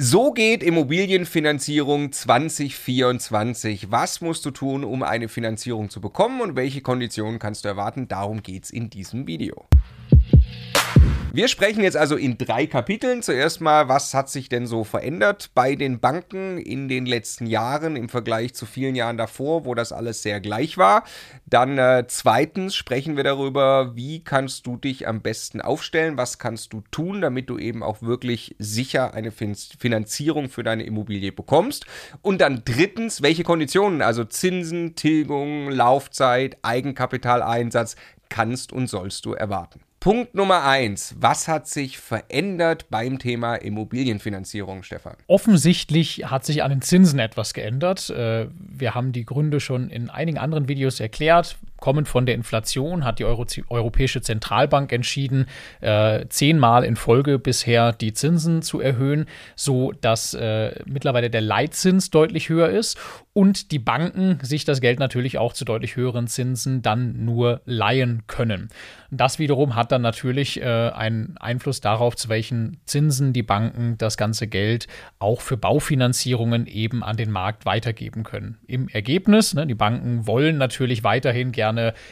So geht Immobilienfinanzierung 2024. Was musst du tun, um eine Finanzierung zu bekommen und welche Konditionen kannst du erwarten? Darum geht's in diesem Video. Wir sprechen jetzt also in drei Kapiteln. Zuerst mal, was hat sich denn so verändert bei den Banken in den letzten Jahren im Vergleich zu vielen Jahren davor, wo das alles sehr gleich war. Dann äh, zweitens sprechen wir darüber, wie kannst du dich am besten aufstellen, was kannst du tun, damit du eben auch wirklich sicher eine Finanzierung für deine Immobilie bekommst. Und dann drittens, welche Konditionen, also Zinsen, Tilgung, Laufzeit, Eigenkapitaleinsatz kannst und sollst du erwarten. Punkt Nummer eins. Was hat sich verändert beim Thema Immobilienfinanzierung, Stefan? Offensichtlich hat sich an den Zinsen etwas geändert. Äh, wir haben die Gründe schon in einigen anderen Videos erklärt. Kommend von der Inflation hat die Euro Europäische Zentralbank entschieden, äh, zehnmal in Folge bisher die Zinsen zu erhöhen, so dass äh, mittlerweile der Leitzins deutlich höher ist und die Banken sich das Geld natürlich auch zu deutlich höheren Zinsen dann nur leihen können. Das wiederum hat dann natürlich äh, einen Einfluss darauf, zu welchen Zinsen die Banken das ganze Geld auch für Baufinanzierungen eben an den Markt weitergeben können. Im Ergebnis, ne, die Banken wollen natürlich weiterhin gerne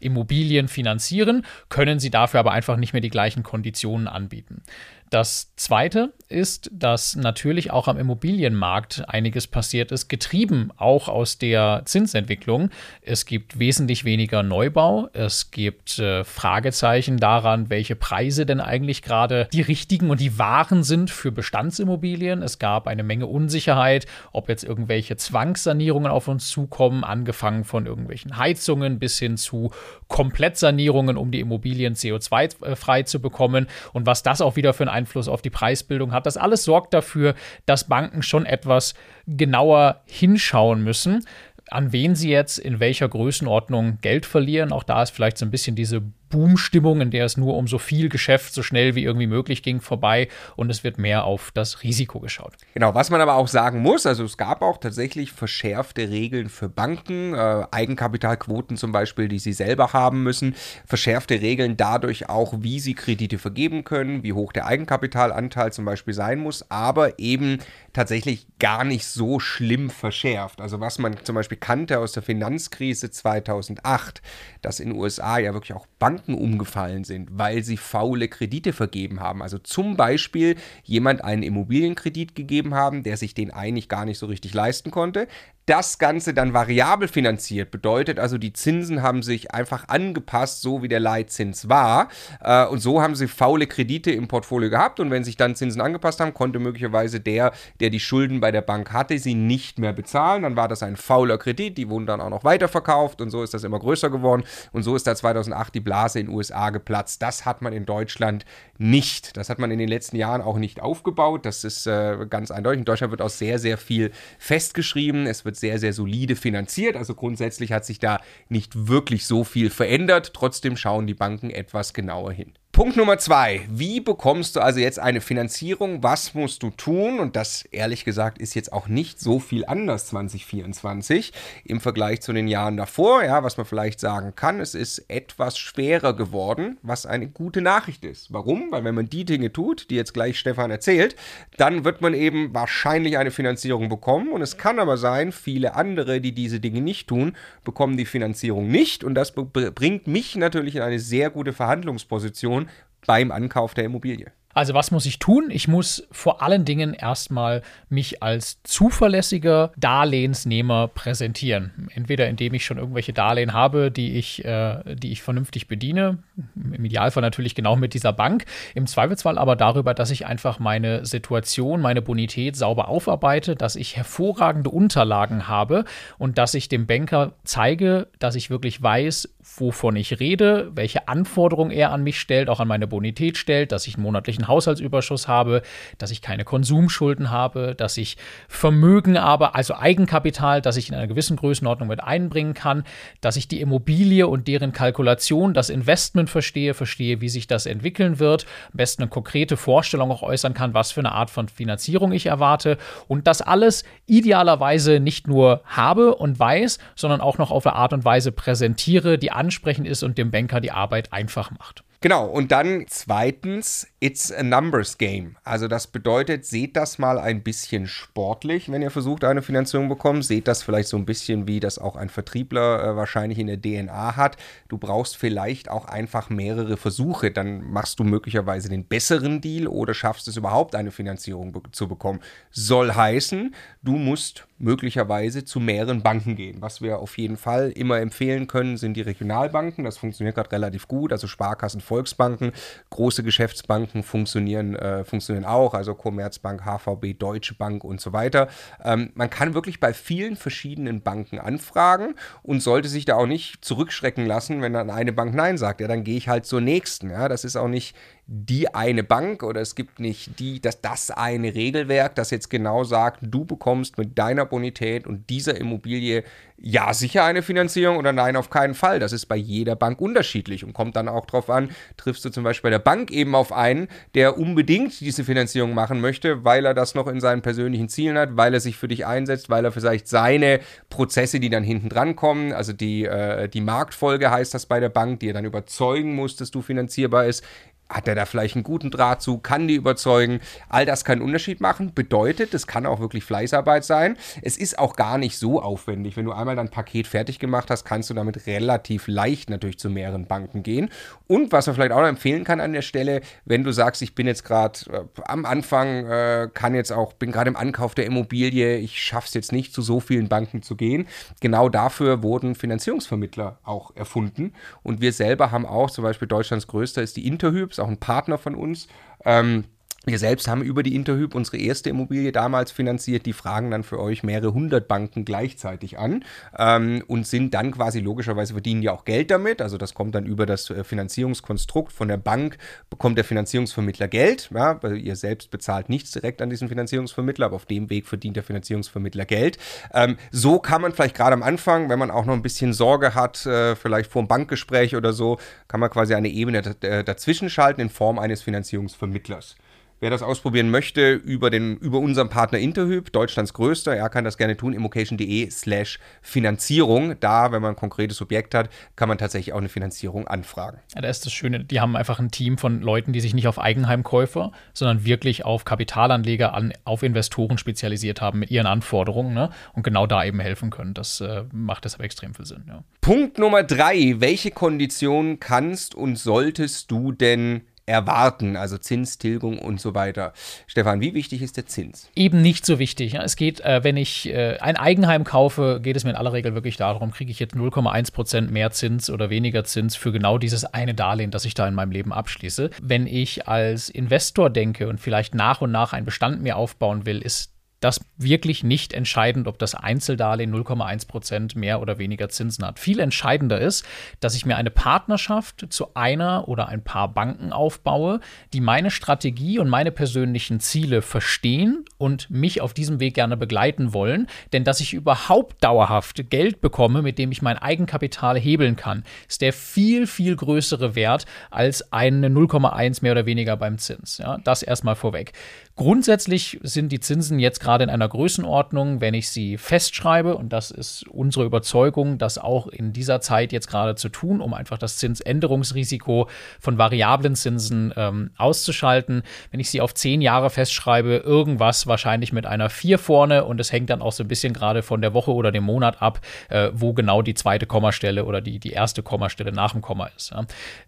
Immobilien finanzieren, können sie dafür aber einfach nicht mehr die gleichen Konditionen anbieten. Das Zweite ist, dass natürlich auch am Immobilienmarkt einiges passiert ist, getrieben auch aus der Zinsentwicklung. Es gibt wesentlich weniger Neubau. Es gibt äh, Fragezeichen daran, welche Preise denn eigentlich gerade die richtigen und die wahren sind für Bestandsimmobilien. Es gab eine Menge Unsicherheit, ob jetzt irgendwelche Zwangssanierungen auf uns zukommen, angefangen von irgendwelchen Heizungen bis hin zu Komplettsanierungen, um die Immobilien CO2-frei zu bekommen und was das auch wieder für einen Einfluss auf die Preisbildung hat. Das alles sorgt dafür, dass Banken schon etwas genauer hinschauen müssen, an wen sie jetzt in welcher Größenordnung Geld verlieren. Auch da ist vielleicht so ein bisschen diese Boomstimmung, in der es nur um so viel Geschäft so schnell wie irgendwie möglich ging, vorbei und es wird mehr auf das Risiko geschaut. Genau, was man aber auch sagen muss, also es gab auch tatsächlich verschärfte Regeln für Banken, äh, Eigenkapitalquoten zum Beispiel, die sie selber haben müssen, verschärfte Regeln dadurch auch, wie sie Kredite vergeben können, wie hoch der Eigenkapitalanteil zum Beispiel sein muss, aber eben tatsächlich gar nicht so schlimm verschärft. Also was man zum Beispiel kannte aus der Finanzkrise 2008, dass in den USA ja wirklich auch Banken Banken umgefallen sind, weil sie faule Kredite vergeben haben. Also zum Beispiel jemand einen Immobilienkredit gegeben haben, der sich den eigentlich gar nicht so richtig leisten konnte das Ganze dann variabel finanziert. Bedeutet also, die Zinsen haben sich einfach angepasst, so wie der Leitzins war. Äh, und so haben sie faule Kredite im Portfolio gehabt. Und wenn sich dann Zinsen angepasst haben, konnte möglicherweise der, der die Schulden bei der Bank hatte, sie nicht mehr bezahlen. Dann war das ein fauler Kredit. Die wurden dann auch noch weiterverkauft. Und so ist das immer größer geworden. Und so ist da 2008 die Blase in den USA geplatzt. Das hat man in Deutschland nicht. Das hat man in den letzten Jahren auch nicht aufgebaut. Das ist äh, ganz eindeutig. In Deutschland wird auch sehr, sehr viel festgeschrieben. Es wird sehr, sehr solide finanziert. Also grundsätzlich hat sich da nicht wirklich so viel verändert. Trotzdem schauen die Banken etwas genauer hin. Punkt Nummer zwei. Wie bekommst du also jetzt eine Finanzierung? Was musst du tun? Und das, ehrlich gesagt, ist jetzt auch nicht so viel anders 2024 im Vergleich zu den Jahren davor. Ja, was man vielleicht sagen kann, es ist etwas schwerer geworden, was eine gute Nachricht ist. Warum? Weil wenn man die Dinge tut, die jetzt gleich Stefan erzählt, dann wird man eben wahrscheinlich eine Finanzierung bekommen. Und es kann aber sein, viele andere, die diese Dinge nicht tun, bekommen die Finanzierung nicht. Und das bringt mich natürlich in eine sehr gute Verhandlungsposition beim Ankauf der Immobilie. Also was muss ich tun? Ich muss vor allen Dingen erstmal mich als zuverlässiger Darlehensnehmer präsentieren. Entweder indem ich schon irgendwelche Darlehen habe, die ich, äh, die ich vernünftig bediene, im Idealfall natürlich genau mit dieser Bank, im Zweifelsfall aber darüber, dass ich einfach meine Situation, meine Bonität sauber aufarbeite, dass ich hervorragende Unterlagen habe und dass ich dem Banker zeige, dass ich wirklich weiß, wovon ich rede, welche Anforderungen er an mich stellt, auch an meine Bonität stellt, dass ich einen monatlichen Haushaltsüberschuss habe, dass ich keine Konsumschulden habe, dass ich Vermögen habe, also Eigenkapital, das ich in einer gewissen Größenordnung mit einbringen kann, dass ich die Immobilie und deren Kalkulation, das Investment verstehe, verstehe, wie sich das entwickeln wird, am besten eine konkrete Vorstellung auch äußern kann, was für eine Art von Finanzierung ich erwarte und das alles idealerweise nicht nur habe und weiß, sondern auch noch auf eine Art und Weise präsentiere, die ansprechend ist und dem Banker die Arbeit einfach macht. Genau, und dann zweitens, it's a numbers game. Also das bedeutet, seht das mal ein bisschen sportlich, wenn ihr versucht, eine Finanzierung bekommt. Seht das vielleicht so ein bisschen, wie das auch ein Vertriebler äh, wahrscheinlich in der DNA hat. Du brauchst vielleicht auch einfach mehrere Versuche. Dann machst du möglicherweise den besseren Deal oder schaffst es überhaupt, eine Finanzierung be zu bekommen. Soll heißen, du musst möglicherweise zu mehreren Banken gehen. Was wir auf jeden Fall immer empfehlen können, sind die Regionalbanken. Das funktioniert gerade relativ gut. Also Sparkassen, Volksbanken, große Geschäftsbanken funktionieren, äh, funktionieren auch. Also Commerzbank, HVB, Deutsche Bank und so weiter. Ähm, man kann wirklich bei vielen verschiedenen Banken anfragen und sollte sich da auch nicht zurückschrecken lassen, wenn dann eine Bank Nein sagt. Ja, dann gehe ich halt zur nächsten. Ja, das ist auch nicht die eine Bank oder es gibt nicht die, dass das eine Regelwerk, das jetzt genau sagt, du bekommst mit deiner Bonität und dieser Immobilie ja sicher eine Finanzierung oder nein, auf keinen Fall. Das ist bei jeder Bank unterschiedlich und kommt dann auch darauf an, triffst du zum Beispiel bei der Bank eben auf einen, der unbedingt diese Finanzierung machen möchte, weil er das noch in seinen persönlichen Zielen hat, weil er sich für dich einsetzt, weil er vielleicht seine Prozesse, die dann hinten dran kommen, also die, äh, die Marktfolge heißt das bei der Bank, die er dann überzeugen muss, dass du finanzierbar ist, hat er da vielleicht einen guten Draht zu? Kann die überzeugen? All das kann einen Unterschied machen. Bedeutet, es kann auch wirklich Fleißarbeit sein. Es ist auch gar nicht so aufwendig. Wenn du einmal dein Paket fertig gemacht hast, kannst du damit relativ leicht natürlich zu mehreren Banken gehen. Und was man vielleicht auch noch empfehlen kann an der Stelle, wenn du sagst, ich bin jetzt gerade äh, am Anfang, äh, kann jetzt auch, bin gerade im Ankauf der Immobilie, ich schaffe es jetzt nicht, zu so vielen Banken zu gehen. Genau dafür wurden Finanzierungsvermittler auch erfunden. Und wir selber haben auch, zum Beispiel Deutschlands größter ist die Interhyp, auch ein Partner von uns. Ähm, wir selbst haben über die Interhyp unsere erste Immobilie damals finanziert. Die fragen dann für euch mehrere hundert Banken gleichzeitig an ähm, und sind dann quasi logischerweise verdienen ja auch Geld damit. Also das kommt dann über das äh, Finanzierungskonstrukt von der Bank, bekommt der Finanzierungsvermittler Geld. Ja, ihr selbst bezahlt nichts direkt an diesen Finanzierungsvermittler, aber auf dem Weg verdient der Finanzierungsvermittler Geld. Ähm, so kann man vielleicht gerade am Anfang, wenn man auch noch ein bisschen Sorge hat, äh, vielleicht vor einem Bankgespräch oder so, kann man quasi eine Ebene dazwischen schalten in Form eines Finanzierungsvermittlers. Wer das ausprobieren möchte, über, den, über unseren Partner Interhyp, Deutschlands größter, er kann das gerne tun, immocation.de slash Finanzierung. Da, wenn man ein konkretes Objekt hat, kann man tatsächlich auch eine Finanzierung anfragen. Ja, da ist das Schöne, die haben einfach ein Team von Leuten, die sich nicht auf Eigenheimkäufer, sondern wirklich auf Kapitalanleger, an, auf Investoren spezialisiert haben mit ihren Anforderungen ne? und genau da eben helfen können. Das äh, macht deshalb extrem viel Sinn. Ja. Punkt Nummer drei. Welche Konditionen kannst und solltest du denn erwarten, also Zins, Tilgung und so weiter. Stefan, wie wichtig ist der Zins? Eben nicht so wichtig. Es geht, äh, wenn ich äh, ein Eigenheim kaufe, geht es mir in aller Regel wirklich darum, kriege ich jetzt 0,1 Prozent mehr Zins oder weniger Zins für genau dieses eine Darlehen, das ich da in meinem Leben abschließe. Wenn ich als Investor denke und vielleicht nach und nach einen Bestand mir aufbauen will, ist das wirklich nicht entscheidend, ob das Einzeldarlehen 0,1 Prozent mehr oder weniger Zinsen hat. Viel entscheidender ist, dass ich mir eine Partnerschaft zu einer oder ein paar Banken aufbaue, die meine Strategie und meine persönlichen Ziele verstehen und mich auf diesem Weg gerne begleiten wollen. Denn dass ich überhaupt dauerhaft Geld bekomme, mit dem ich mein Eigenkapital hebeln kann, ist der viel, viel größere Wert als eine 0,1 mehr oder weniger beim Zins. Ja, das erstmal vorweg. Grundsätzlich sind die Zinsen jetzt gerade in einer Größenordnung, wenn ich sie festschreibe, und das ist unsere Überzeugung, das auch in dieser Zeit jetzt gerade zu tun, um einfach das Zinsänderungsrisiko von variablen Zinsen ähm, auszuschalten. Wenn ich sie auf zehn Jahre festschreibe, irgendwas wahrscheinlich mit einer vier vorne und es hängt dann auch so ein bisschen gerade von der Woche oder dem Monat ab, äh, wo genau die zweite Kommastelle oder die, die erste Kommastelle nach dem Komma ist. Ja.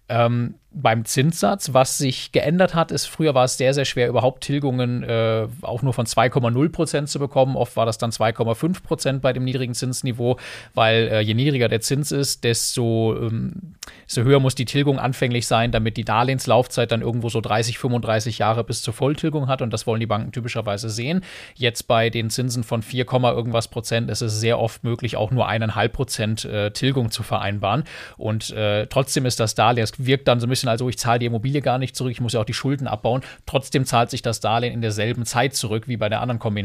Ähm, beim Zinssatz, was sich geändert hat, ist, früher war es sehr, sehr schwer, überhaupt Tilgungen äh, auch nur von 2,0 Prozent zu bekommen. Oft war das dann 2,5 Prozent bei dem niedrigen Zinsniveau, weil äh, je niedriger der Zins ist, desto, ähm, desto höher muss die Tilgung anfänglich sein, damit die Darlehenslaufzeit dann irgendwo so 30, 35 Jahre bis zur Volltilgung hat. Und das wollen die Banken typischerweise sehen. Jetzt bei den Zinsen von 4, irgendwas Prozent ist es sehr oft möglich, auch nur eineinhalb Prozent äh, Tilgung zu vereinbaren. Und äh, trotzdem ist das Darlehen, es wirkt dann so ein bisschen, also ich zahle die Immobilie gar nicht zurück, ich muss ja auch die Schulden abbauen. Trotzdem zahlt sich das Darlehen in derselben Zeit zurück wie bei der anderen Kombination.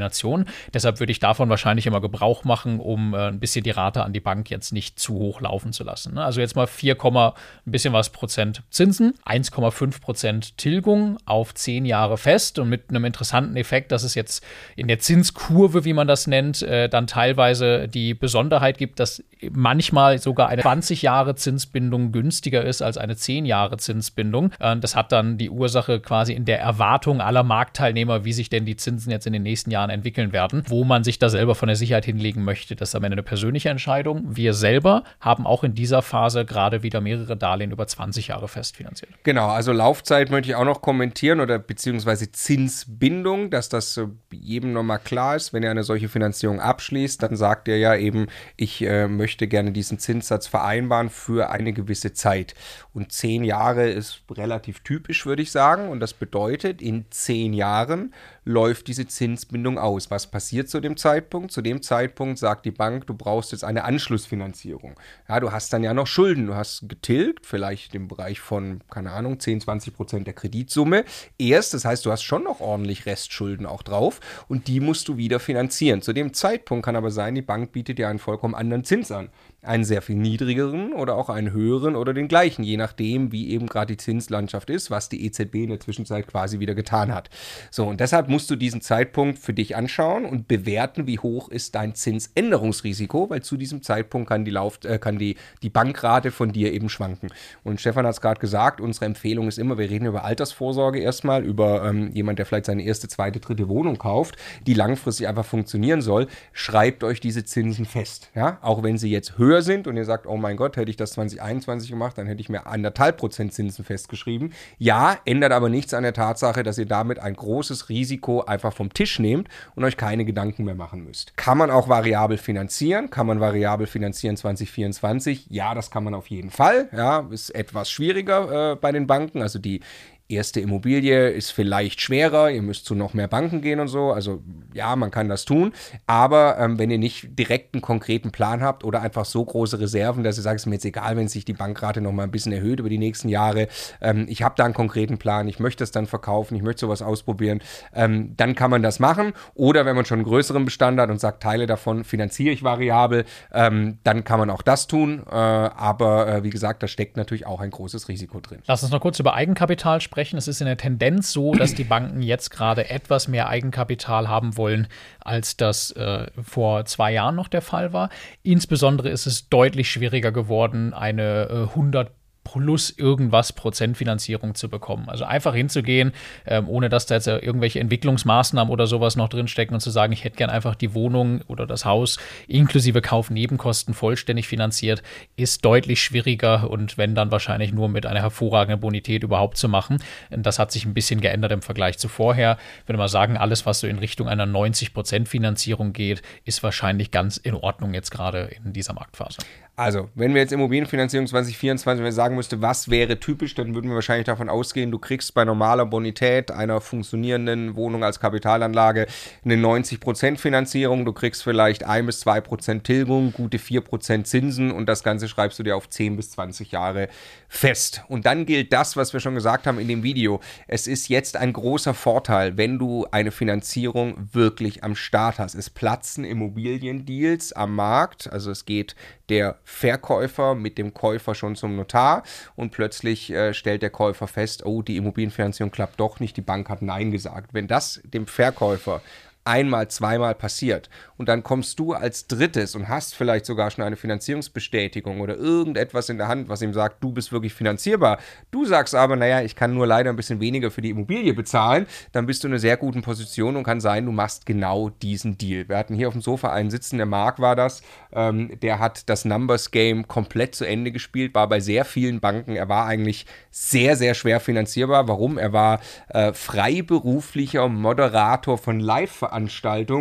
Deshalb würde ich davon wahrscheinlich immer Gebrauch machen, um äh, ein bisschen die Rate an die Bank jetzt nicht zu hoch laufen zu lassen. Ne? Also jetzt mal 4, ein bisschen was Prozent Zinsen, 1,5 Prozent Tilgung auf 10 Jahre fest und mit einem interessanten Effekt, dass es jetzt in der Zinskurve, wie man das nennt, äh, dann teilweise die Besonderheit gibt, dass manchmal sogar eine 20 Jahre Zinsbindung günstiger ist als eine 10 Jahre Zinsbindung. Äh, das hat dann die Ursache quasi in der Erwartung aller Marktteilnehmer, wie sich denn die Zinsen jetzt in den nächsten Jahren entwickeln werden, wo man sich da selber von der Sicherheit hinlegen möchte. Das ist am Ende eine persönliche Entscheidung. Wir selber haben auch in dieser Phase gerade wieder mehrere Darlehen über 20 Jahre festfinanziert. Genau, also Laufzeit möchte ich auch noch kommentieren oder beziehungsweise Zinsbindung, dass das jedem nochmal klar ist. Wenn er eine solche Finanzierung abschließt, dann sagt er ja eben, ich äh, möchte gerne diesen Zinssatz vereinbaren für eine gewisse Zeit. Und zehn Jahre ist relativ typisch, würde ich sagen. Und das bedeutet, in zehn Jahren läuft diese Zinsbindung aus. Was passiert zu dem Zeitpunkt? Zu dem Zeitpunkt sagt die Bank, du brauchst jetzt eine Anschlussfinanzierung. Ja, du hast dann ja noch Schulden. Du hast getilgt, vielleicht im Bereich von, keine Ahnung, 10, 20 Prozent der Kreditsumme. Erst, das heißt, du hast schon noch ordentlich Restschulden auch drauf und die musst du wieder finanzieren. Zu dem Zeitpunkt kann aber sein, die Bank bietet dir einen vollkommen anderen Zins an einen sehr viel niedrigeren oder auch einen höheren oder den gleichen, je nachdem, wie eben gerade die Zinslandschaft ist, was die EZB in der Zwischenzeit quasi wieder getan hat. So, und deshalb musst du diesen Zeitpunkt für dich anschauen und bewerten, wie hoch ist dein Zinsänderungsrisiko, weil zu diesem Zeitpunkt kann die, Lauf, äh, kann die, die Bankrate von dir eben schwanken. Und Stefan hat es gerade gesagt, unsere Empfehlung ist immer, wir reden über Altersvorsorge erstmal, über ähm, jemand, der vielleicht seine erste, zweite, dritte Wohnung kauft, die langfristig einfach funktionieren soll. Schreibt euch diese Zinsen fest. Ja? Auch wenn sie jetzt höher höher sind und ihr sagt, oh mein Gott, hätte ich das 2021 gemacht, dann hätte ich mir anderthalb Prozent Zinsen festgeschrieben. Ja, ändert aber nichts an der Tatsache, dass ihr damit ein großes Risiko einfach vom Tisch nehmt und euch keine Gedanken mehr machen müsst. Kann man auch variabel finanzieren? Kann man variabel finanzieren 2024? Ja, das kann man auf jeden Fall. Ja, ist etwas schwieriger äh, bei den Banken. Also die erste Immobilie ist vielleicht schwerer, ihr müsst zu noch mehr Banken gehen und so. Also ja, man kann das tun. Aber ähm, wenn ihr nicht direkt einen konkreten Plan habt oder einfach so große Reserven, dass ihr sagt, es ist mir jetzt egal, wenn sich die Bankrate noch mal ein bisschen erhöht über die nächsten Jahre, ähm, ich habe da einen konkreten Plan, ich möchte das dann verkaufen, ich möchte sowas ausprobieren, ähm, dann kann man das machen. Oder wenn man schon einen größeren Bestand hat und sagt, Teile davon finanziere ich variabel, ähm, dann kann man auch das tun. Äh, aber äh, wie gesagt, da steckt natürlich auch ein großes Risiko drin. Lass uns noch kurz über Eigenkapital sprechen widersprechen. Es ist in der Tendenz so, dass die Banken jetzt gerade etwas mehr Eigenkapital haben wollen, als das äh, vor zwei Jahren noch der Fall war. Insbesondere ist es deutlich schwieriger geworden, eine äh, 100 plus irgendwas Prozentfinanzierung zu bekommen. Also einfach hinzugehen, ähm, ohne dass da jetzt irgendwelche Entwicklungsmaßnahmen oder sowas noch drinstecken und zu sagen, ich hätte gern einfach die Wohnung oder das Haus inklusive Kaufnebenkosten vollständig finanziert, ist deutlich schwieriger und wenn dann wahrscheinlich nur mit einer hervorragenden Bonität überhaupt zu machen. Das hat sich ein bisschen geändert im Vergleich zu vorher. Ich würde mal sagen, alles, was so in Richtung einer 90 Prozent Finanzierung geht, ist wahrscheinlich ganz in Ordnung jetzt gerade in dieser Marktphase. Also, wenn wir jetzt Immobilienfinanzierung 2024 sagen müsste, was wäre typisch, dann würden wir wahrscheinlich davon ausgehen, du kriegst bei normaler Bonität einer funktionierenden Wohnung als Kapitalanlage eine 90% Finanzierung, du kriegst vielleicht 1 bis 2% Tilgung, gute 4% Zinsen und das Ganze schreibst du dir auf 10 bis 20 Jahre fest. Und dann gilt das, was wir schon gesagt haben in dem Video. Es ist jetzt ein großer Vorteil, wenn du eine Finanzierung wirklich am Start hast. Es platzen Immobiliendeals am Markt, also es geht der Verkäufer mit dem Käufer schon zum Notar und plötzlich äh, stellt der Käufer fest, oh, die Immobilienfinanzierung klappt doch nicht, die Bank hat Nein gesagt. Wenn das dem Verkäufer einmal, zweimal passiert und dann kommst du als drittes und hast vielleicht sogar schon eine Finanzierungsbestätigung oder irgendetwas in der Hand, was ihm sagt, du bist wirklich finanzierbar. Du sagst aber, naja, ich kann nur leider ein bisschen weniger für die Immobilie bezahlen, dann bist du in einer sehr guten Position und kann sein, du machst genau diesen Deal. Wir hatten hier auf dem Sofa einen sitzen, der Marc war das, ähm, der hat das Numbers Game komplett zu Ende gespielt, war bei sehr vielen Banken, er war eigentlich sehr, sehr schwer finanzierbar. Warum? Er war äh, freiberuflicher Moderator von Live-Veranstaltungen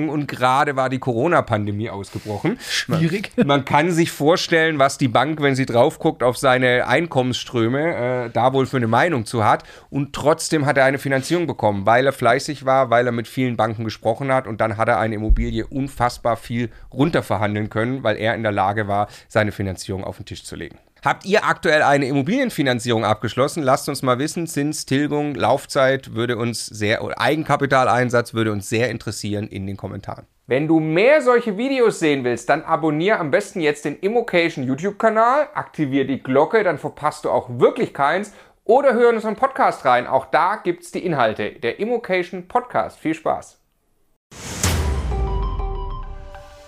und gerade war die Corona-Pandemie ausgebrochen. Schwierig. Man, man, kann sich vorstellen, was die Bank, wenn sie drauf guckt auf seine Einkommensströme, äh, da wohl für eine Meinung zu hat. Und trotzdem hat er eine Finanzierung bekommen, weil er fleißig war, weil er mit vielen Banken gesprochen hat und dann hat er eine Immobilie unfassbar viel runterverhandeln können, weil er in der Lage war, seine Finanzierung auf den Tisch zu legen. Habt ihr aktuell eine Immobilienfinanzierung abgeschlossen? Lasst uns mal wissen. Zins, Tilgung, Laufzeit würde uns sehr, Eigenkapitaleinsatz würde uns sehr interessieren in den Kommentaren. Wenn du mehr solche Videos sehen willst, dann abonniere am besten jetzt den Immocation YouTube-Kanal, aktiviere die Glocke, dann verpasst du auch wirklich keins oder hör in unseren Podcast rein. Auch da gibt's die Inhalte. Der Immocation Podcast. Viel Spaß!